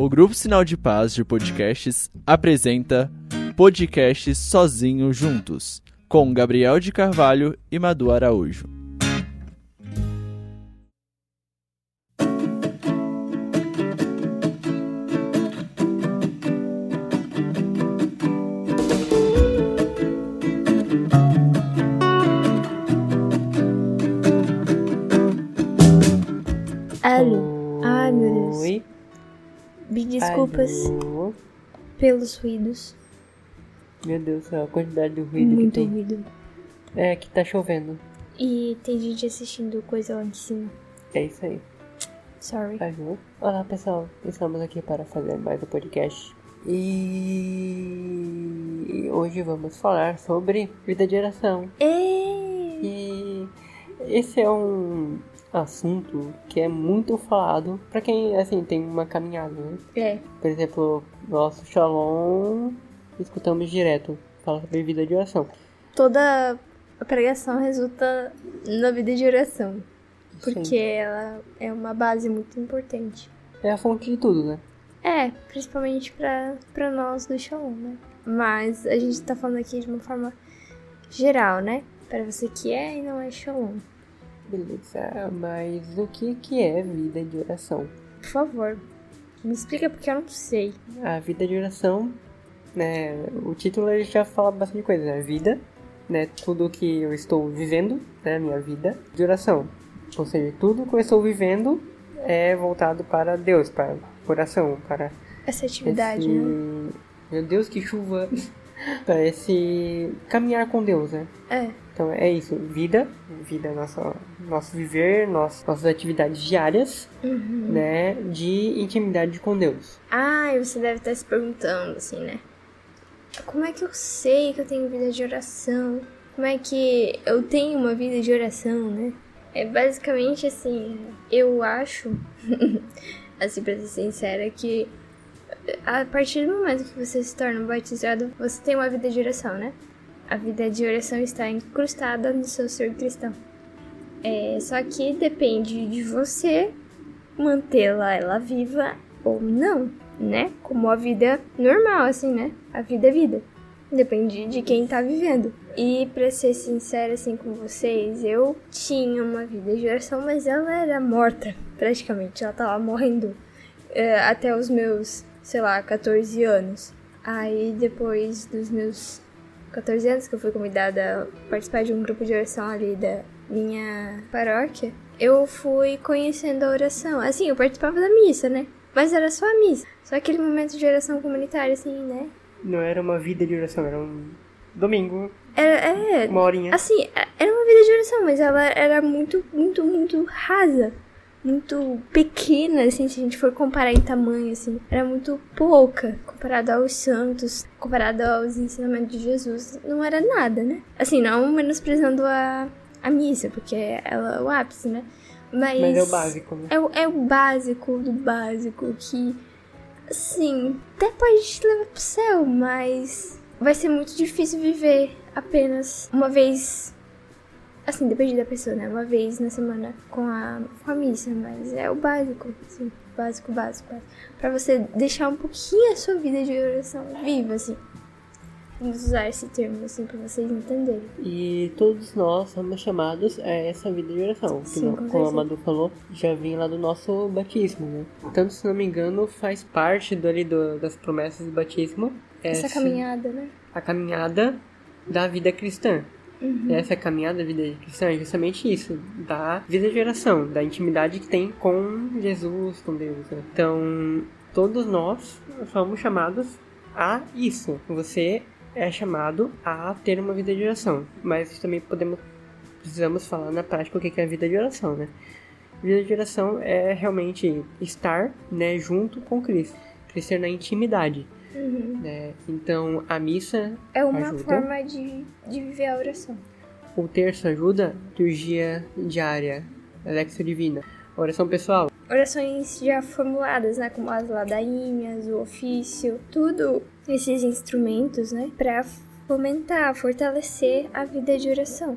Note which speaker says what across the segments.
Speaker 1: O Grupo Sinal de Paz de Podcasts apresenta Podcasts Sozinho Juntos, com Gabriel de Carvalho e Madu Araújo.
Speaker 2: Alô. Ai, meu Deus.
Speaker 3: Oi.
Speaker 2: Me desculpas
Speaker 3: Alô.
Speaker 2: pelos ruídos.
Speaker 3: Meu Deus do céu, a quantidade de ruído que
Speaker 2: Muito
Speaker 3: tem.
Speaker 2: ruído.
Speaker 3: É, que tá chovendo.
Speaker 2: E tem gente assistindo coisa lá em cima.
Speaker 3: É isso aí.
Speaker 2: Sorry.
Speaker 3: Alô. Olá, pessoal. Estamos aqui para fazer mais um podcast. E hoje vamos falar sobre vida de oração.
Speaker 2: Ei!
Speaker 3: E esse é um assunto que é muito falado para quem, assim, tem uma caminhada, né?
Speaker 2: É.
Speaker 3: Por exemplo, nosso Shalom, escutamos direto falar sobre vida de oração.
Speaker 2: Toda a pregação resulta na vida de oração. Porque
Speaker 3: Sim.
Speaker 2: ela é uma base muito importante.
Speaker 3: É a fonte de tudo, né?
Speaker 2: É, principalmente pra nós do Shalom, né? Mas a gente tá falando aqui de uma forma geral, né? Pra você que é e não é Shalom.
Speaker 3: Beleza, mas o que, que é vida de oração?
Speaker 2: Por favor, me explica porque eu não sei.
Speaker 3: A vida de oração, né? O título ele já fala bastante coisa, né? Vida, né? Tudo que eu estou vivendo, né? Minha vida de oração. Ou seja, tudo que eu estou vivendo é voltado para Deus, para oração, para
Speaker 2: Essa atividade,
Speaker 3: esse...
Speaker 2: né?
Speaker 3: Meu Deus, que chuva! Para esse caminhar com Deus, né?
Speaker 2: É.
Speaker 3: Então é isso, vida, vida é nosso, nosso viver, nosso, nossas atividades diárias,
Speaker 2: Uhum.
Speaker 3: né, de intimidade com Deus.
Speaker 2: Ah, e você deve estar se perguntando, assim, né? Como é que eu sei que eu tenho vida de oração? Como é que eu tenho uma vida de oração, né? É basicamente assim, eu acho, assim, pra ser sincera, que a partir do momento que você se torna batizado, você tem uma vida de oração, né? A vida de oração está incrustada no seu ser cristão. É, só que depende de você mantê-la ela viva ou não, né? Como a vida normal, assim, né? A vida é vida. Depende de quem tá vivendo. E pra ser sincera assim com vocês, eu tinha uma vida de oração, mas ela era morta, praticamente. Ela tava morrendo é, até os meus, sei lá, 14 anos. Aí depois dos meus 14 anos que eu fui convidada a participar de um grupo de oração ali da minha paróquia, eu fui conhecendo a oração. Assim, eu participava da missa, né? Mas era só a missa. Só aquele momento de oração comunitária, assim, né?
Speaker 3: Não era uma vida de oração, era um domingo,
Speaker 2: Era, é,
Speaker 3: uma horinha.
Speaker 2: assim, era uma vida de oração, mas ela era muito, muito, muito rasa. Muito pequena, assim, se a gente for comparar em tamanho, assim. Era muito pouca comparada aos santos, comparada aos ensinamentos de Jesus. Não era nada, né? Assim, não menosprezando a, a missa, porque ela é o ápice, né? Mas,
Speaker 3: Mas é o básico, né?
Speaker 2: É o, é o básico do básico que, assim, até pode te levar pro céu, mas vai ser muito difícil viver apenas uma vez. Assim, depende da pessoa, né? Uma vez na semana com a, com a missa, mas é o básico, assim, básico, básico, básico. Pra você deixar um pouquinho a sua vida de oração viva, assim. Vamos usar esse termo, assim, pra vocês entenderem.
Speaker 3: E todos nós somos chamados a essa vida de oração.
Speaker 2: Sim,
Speaker 3: não-
Speaker 2: com
Speaker 3: como a. Madu falou, já vem lá do nosso batismo, né? Tanto, se não me engano, faz parte do, ali, do- das promessas do batismo.
Speaker 2: Essa caminhada, né?
Speaker 3: A caminhada da vida cristã.
Speaker 2: Uhum.
Speaker 3: Essa caminhada da vida cristã é justamente isso, da vida de oração, da intimidade que tem com Jesus, com Deus. né? Então, todos nós somos chamados a isso. Você é chamado a ter uma vida de oração, mas também podemos precisamos falar na prática o que que é a vida de oração, né? Vida de oração é realmente estar, né, junto com Cristo, crescer na intimidade.
Speaker 2: Uhum.
Speaker 3: né? Então, a missa
Speaker 2: É uma
Speaker 3: ajuda.
Speaker 2: forma de, de viver a oração.
Speaker 3: O terço ajuda, liturgia diária, Alexia Divina, oração pessoal.
Speaker 2: Orações já formuladas, né? Como as ladainhas, o ofício, tudo esses instrumentos, né? Pra fomentar, fortalecer a vida de oração.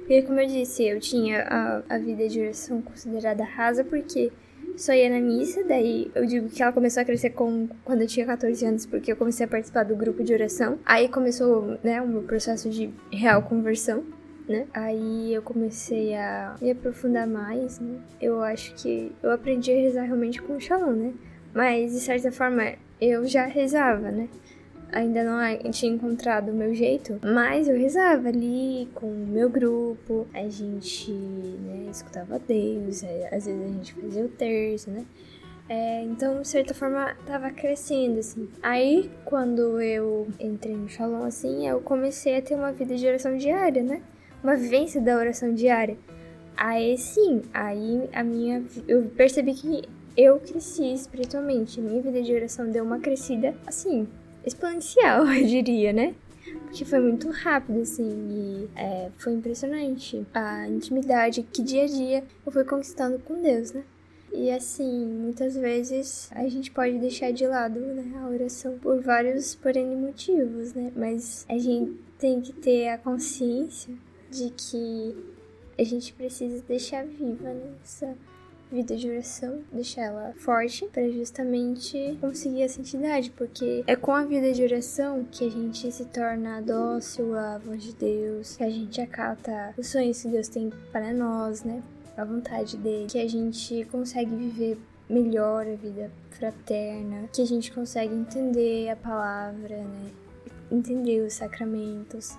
Speaker 2: Porque, como eu disse, eu tinha a, a vida de oração considerada rasa porque só ia na missa, daí eu digo que ela começou a crescer com, quando eu tinha 14 anos, porque eu comecei a participar do grupo de oração. Aí começou, né, o meu processo de real conversão. Né? Aí eu comecei a me aprofundar mais, né? Eu acho que eu aprendi a rezar realmente com o Shalom, né? Mas, de certa forma, eu já rezava, né? Ainda não tinha encontrado o meu jeito, mas eu rezava ali com o meu grupo, a gente né, escutava Deus, às vezes a gente fazia o terço, né? É, então, de certa forma, tava crescendo, assim. Aí, quando eu entrei no Shalom, assim, eu comecei a ter uma vida de oração diária, né? Uma vivência da oração diária. Aí, sim, aí a minha... Eu percebi que eu cresci espiritualmente. Minha vida de oração deu uma crescida, assim, exponencial, eu diria, né? Porque foi muito rápido, assim, e é, foi impressionante a intimidade que dia a dia eu fui conquistando com Deus, né? E assim, muitas vezes a gente pode deixar de lado né, a oração por vários, porém, motivos, né? Mas a gente tem que ter a consciência de que a gente precisa deixar viva né, essa vida de oração, deixar ela forte para justamente conseguir a santidade, porque é com a vida de oração que a gente se torna dócil à voz de Deus, que a gente acata os sonhos que Deus tem para nós, né? A vontade dele, que a gente consegue viver melhor a vida fraterna, que a gente consegue entender a palavra, né? Entender os sacramentos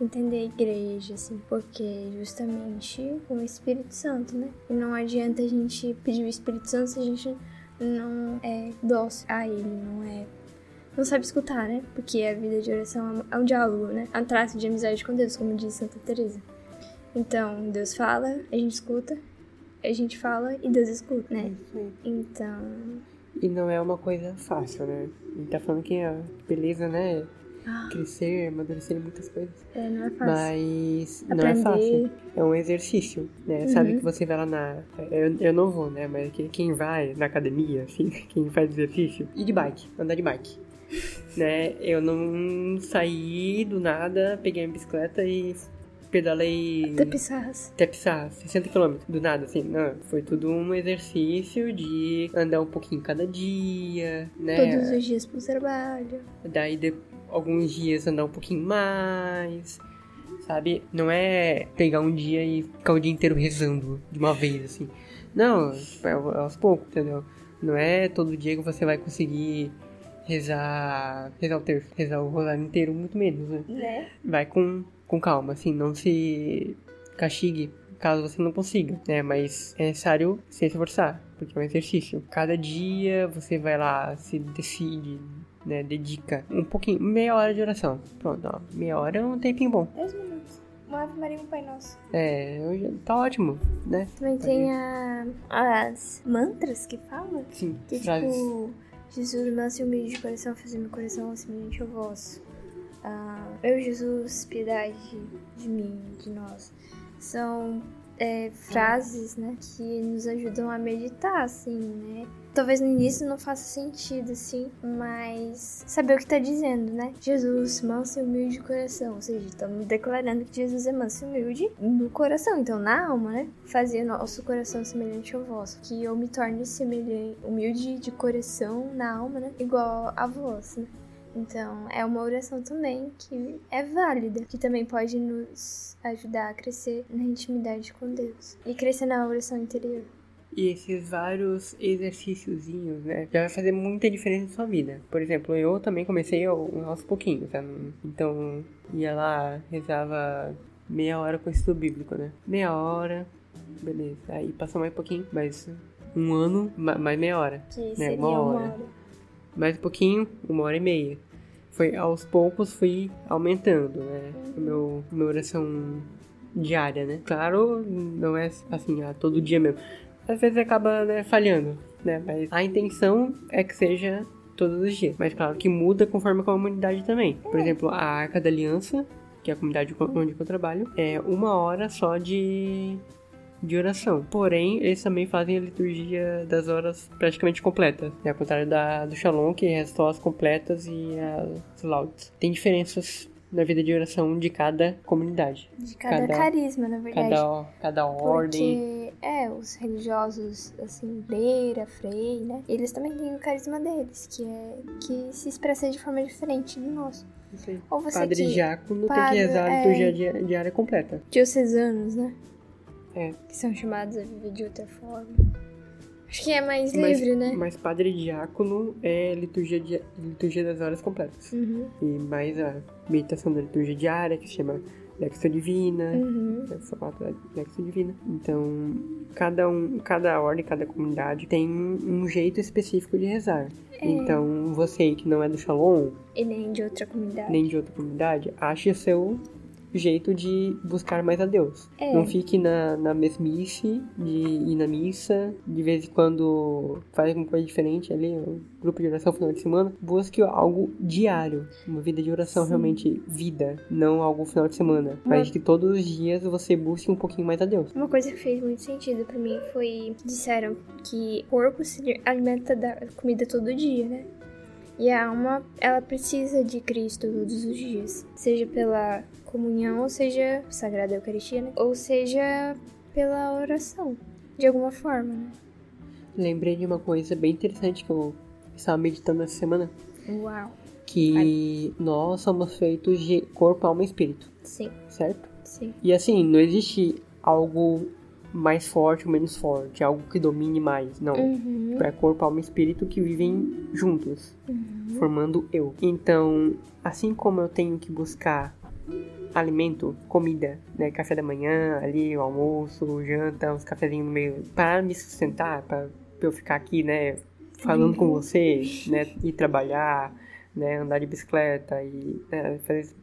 Speaker 2: entender a igreja, assim, porque justamente com o Espírito Santo, né? E não adianta a gente pedir o Espírito Santo se a gente não é dócil a ele, não é. Não sabe escutar, né? Porque a vida de oração é um diálogo, né? É um traço de amizade com Deus, como diz Santa Teresa. Então, Deus fala, a gente escuta, a gente fala e Deus escuta, né? Então.
Speaker 3: E não é uma coisa fácil, né? A gente tá falando que a beleza, né? Ah. crescer, amadurecer muitas coisas.
Speaker 2: É, não é fácil.
Speaker 3: Mas Aprender. não é fácil. É um exercício, né? Uhum. Sabe que você vai lá na. Eu, eu não vou, né? Mas quem vai na academia, assim, quem faz exercício, e de bike, andar de bike. né? Eu não saí do nada, peguei a bicicleta e pedalei.
Speaker 2: Até Pissarras.
Speaker 3: Até Pissarras, 60 km, do nada, assim. Não, foi tudo um exercício de andar um pouquinho cada dia, né?
Speaker 2: Todos os dias pro trabalho.
Speaker 3: Daí, alguns dias andar um pouquinho mais, sabe? Não é pegar um dia e ficar o dia inteiro rezando de uma vez, assim. Não, é aos poucos, entendeu? Não é todo dia que você vai conseguir rezar, rezar o terço, rezar o rosário inteiro, muito menos, né?
Speaker 2: né?
Speaker 3: Vai com, com calma, assim, não se castigue caso você não consiga, né? Mas é necessário se esforçar, porque é um exercício. Cada dia você vai lá, se decide, né, dedica um pouquinho, meia hora de oração. Pronto, ó, meia hora é um tempinho bom.
Speaker 2: 10 minutos. Uma Ave Maria e um Pai Nosso.
Speaker 3: É, tá ótimo, né?
Speaker 2: Também tem a, as mantras que falam.
Speaker 3: Sim,
Speaker 2: que, frases. tipo, Jesus, manso e humilde de coração, fazer meu coração semelhante ao vosso. Ah, eu, Jesus, piedade de mim, de nós. São é, frases, né, que nos ajudam a meditar, assim, né? Talvez no início não faça sentido, assim, mas saber o que tá dizendo, né? Jesus, manso e humilde de coração. Ou seja, estamos declarando que Jesus é manso e humilde no coração, então na alma, né? Fazer nosso coração semelhante ao vosso. Que eu me torne semelhante, humilde de coração na alma, né? Igual a vós, né? Então, é uma oração também que é válida, que também pode nos ajudar a crescer na intimidade com Deus e crescer na oração interior.
Speaker 3: E esses vários exercíciozinhos, né, já vai fazer muita diferença na sua vida. Por exemplo, eu também comecei aos pouquinhos, tá? Então, ia lá, rezava meia hora com estudo bíblico, né? Meia hora, beleza. Aí passou mais um pouquinho, mas um ano, mais meia hora.
Speaker 2: Que né? uma hora. uma hora.
Speaker 3: Mais um pouquinho, uma hora e meia foi aos poucos fui aumentando, né? O meu, minha oração diária, né? Claro, não é assim, a todo dia mesmo. Às vezes acaba né, falhando, né? Mas a intenção é que seja todos os dias. Mas claro que muda conforme a comunidade também. Por exemplo, a Arca da Aliança, que é a comunidade onde eu trabalho, é uma hora só de de oração. Porém, eles também fazem a liturgia das horas praticamente completas, né? ao contrário da, do Shalom, que é só as completas e as laudes. Tem diferenças na vida de oração de cada comunidade.
Speaker 2: De cada,
Speaker 3: Cada-
Speaker 2: carisma, na verdade.
Speaker 3: Cada, cada ordem.
Speaker 2: Porque, é, os religiosos, assim, Beira, Frei, né? Eles também têm o carisma deles, que é que se expressa de forma diferente do nosso. Ou você
Speaker 3: Padre
Speaker 2: que...
Speaker 3: diácono
Speaker 2: padre,
Speaker 3: tem que rezar a
Speaker 2: é.
Speaker 3: liturgia di- diária completa.
Speaker 2: diocesanos, né?
Speaker 3: É.
Speaker 2: Que são chamados a viver de outra forma. Acho que é mais
Speaker 3: Mas-
Speaker 2: livre, né?
Speaker 3: Mas padre diácono é liturgia, di- liturgia das horas completas.
Speaker 2: Uhum.
Speaker 3: E mais a meditação da liturgia diária, que se chama Lexo Divina.
Speaker 2: Uhum.
Speaker 3: É só falar da Lexo Divina. Então, cada, um, cada ordem, cada comunidade tem um jeito específico de rezar.
Speaker 2: É.
Speaker 3: Então, você que não é do Shalom,
Speaker 2: E nem de outra comunidade.
Speaker 3: nem de outra comunidade, ache seu jeito de buscar mais a Deus.
Speaker 2: É.
Speaker 3: Não fique na, na mesmice de ir na missa, de vez em quando faz alguma coisa diferente ali, um grupo de oração final de semana. Busque algo diário, uma vida de oração
Speaker 2: Sim.
Speaker 3: realmente vida, não algo final de semana.
Speaker 2: Uma-
Speaker 3: Mas que todos os dias você busque um pouquinho mais a Deus.
Speaker 2: Uma coisa que fez muito sentido pra mim foi disseram que o corpo se alimenta da comida todo dia, né? E a alma, ela precisa de Cristo todos os dias, seja pela comunhão, ou seja, sagrada Eucaristia, né? Ou seja, pela oração, de alguma forma, né?
Speaker 3: Lembrei de uma coisa bem interessante que eu estava meditando essa semana,
Speaker 2: Uau.
Speaker 3: que nós somos feitos de corpo, alma e espírito,
Speaker 2: Sim,
Speaker 3: certo?
Speaker 2: sim.
Speaker 3: E assim, não existe algo mais forte ou menos forte, algo que domine mais. Não.
Speaker 2: Uhum.
Speaker 3: É corpo, alma e espírito que vivem juntos, formando eu. Então, assim como eu tenho que buscar alimento, comida, né, café da manhã, ali o almoço, o janta, uns cafezinhos no meio, para me sustentar, para eu ficar aqui, né, falando com vocês, né, ir trabalhar, né, andar de bicicleta e né, fazer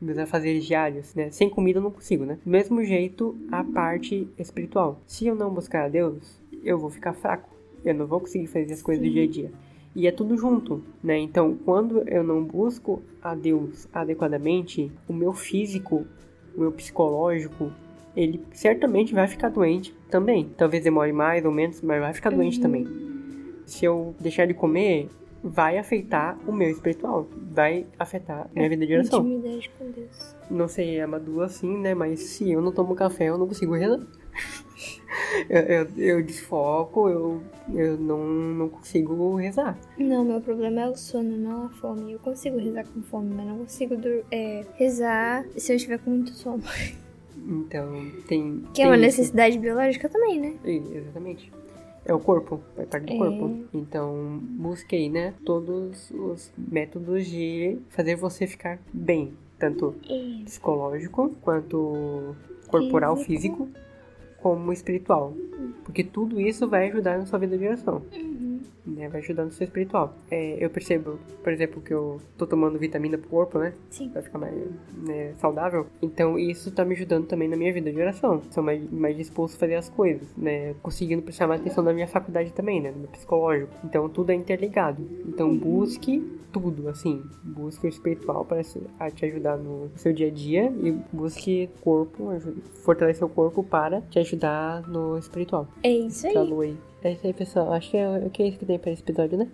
Speaker 3: meus afazeres diários, né? Sem comida eu não consigo, né? Do mesmo jeito, a parte espiritual. Se eu não buscar a Deus, eu vou ficar fraco. Eu não vou conseguir fazer as coisas do dia a dia. E é tudo junto, né? Então, quando eu não busco a Deus adequadamente, o meu físico, o meu psicológico, ele certamente vai ficar doente também. Talvez demore mais ou menos, mas vai ficar doente também. Se eu deixar de comer, vai afetar o meu espiritual, vai afetar minha vida de oração.
Speaker 2: Intimidade com Deus.
Speaker 3: Não sei a Madu assim, né? Mas se eu não tomo café, eu não consigo rezar. Eu, eu, eu desfoco, eu, eu não, não consigo rezar.
Speaker 2: Não, meu problema é o sono, não a fome. Eu consigo rezar com fome, mas não consigo é, rezar se eu estiver com muito sono.
Speaker 3: Então, tem.
Speaker 2: Que é
Speaker 3: tem
Speaker 2: uma
Speaker 3: isso.
Speaker 2: necessidade biológica também, né?
Speaker 3: Exatamente. É o corpo, vai parte do
Speaker 2: É.
Speaker 3: corpo. Então, busque aí, né? Todos os métodos de fazer você ficar bem. Tanto
Speaker 2: É.
Speaker 3: psicológico, quanto corporal,
Speaker 2: Físico.
Speaker 3: físico, como espiritual. Porque tudo isso vai ajudar na sua vida de oração.
Speaker 2: Uhum.
Speaker 3: Né? Vai ajudar no seu espiritual. É, eu percebo, por exemplo, que eu tô tomando vitamina pro corpo, né?
Speaker 2: Sim.
Speaker 3: Pra ficar mais né, saudável. Então isso tá me ajudando também na minha vida de oração. Sou mais, mais disposto a fazer as coisas, né? Conseguindo prestar mais atenção na minha faculdade também, né? No meu psicológico. Então tudo é interligado. Então busque tudo, assim. Busque o espiritual para te ajudar no seu dia a dia e busque corpo, fortalecer o corpo para te ajudar no espiritual.
Speaker 2: É isso aí.
Speaker 3: Aí. É isso aí, pessoal. Acho que é, que é isso que tem para esse episódio, né?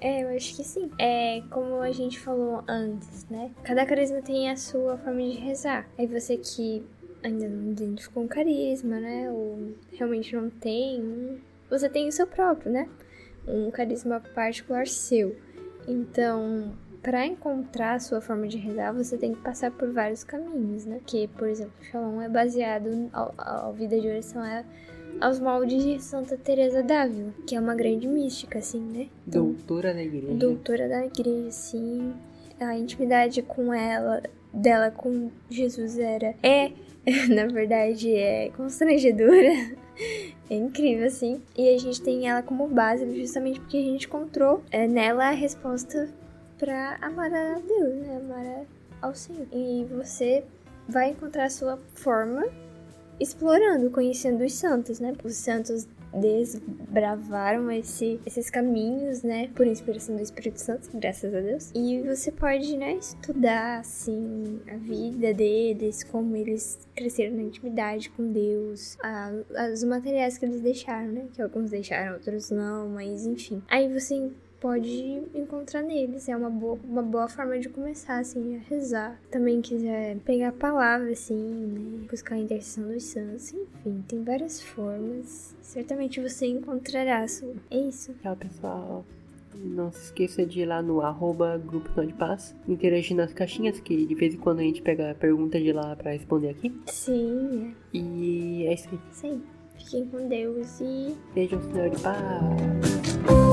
Speaker 2: É, eu acho que sim. É como a gente falou antes, né? Cada carisma tem a sua forma de rezar. Aí você que ainda não identificou um carisma, né? Ou realmente não tem, você tem o seu próprio, né? Um carisma particular seu. Então, para encontrar a sua forma de rezar, você tem que passar por vários caminhos, né? Que, por exemplo, o Shalom é baseado, a vida de oração é aos moldes de Santa Teresa d'Ávila, que é uma grande mística, assim, né? Então,
Speaker 3: Doutora da igreja.
Speaker 2: doutora da igreja, assim, a intimidade com ela, dela com Jesus era, é, na verdade, é constrangedora. É incrível, assim. E a gente tem ela como base justamente porque a gente encontrou é, nela a resposta pra amar a Deus, né? Amar ao Senhor. E você vai encontrar a sua forma explorando, conhecendo os santos, né? Os santos desbravaram esse, esses caminhos, né? Por inspiração do Espírito Santo, graças a Deus. E você pode, né, estudar, assim, a vida deles, como eles cresceram na intimidade com Deus, a, os materiais que eles deixaram, né? Que alguns deixaram, outros não, mas enfim. Aí você pode encontrar neles. É uma boa, uma boa forma de começar, assim, a rezar. Também quiser pegar a palavra, assim, né? Buscar a intercessão dos santos. Enfim, tem várias formas. Certamente você encontrará a sua. É isso.
Speaker 3: Tchau, pessoal. Não se esqueça de ir lá no arroba Grupo Não de Paz, interagir nas caixinhas, que de vez em quando a gente pega a pergunta de lá pra responder aqui.
Speaker 2: Sim, é.
Speaker 3: E é isso aí.
Speaker 2: Aí. Fiquem com Deus e
Speaker 3: Beijão, Senhor de Paz.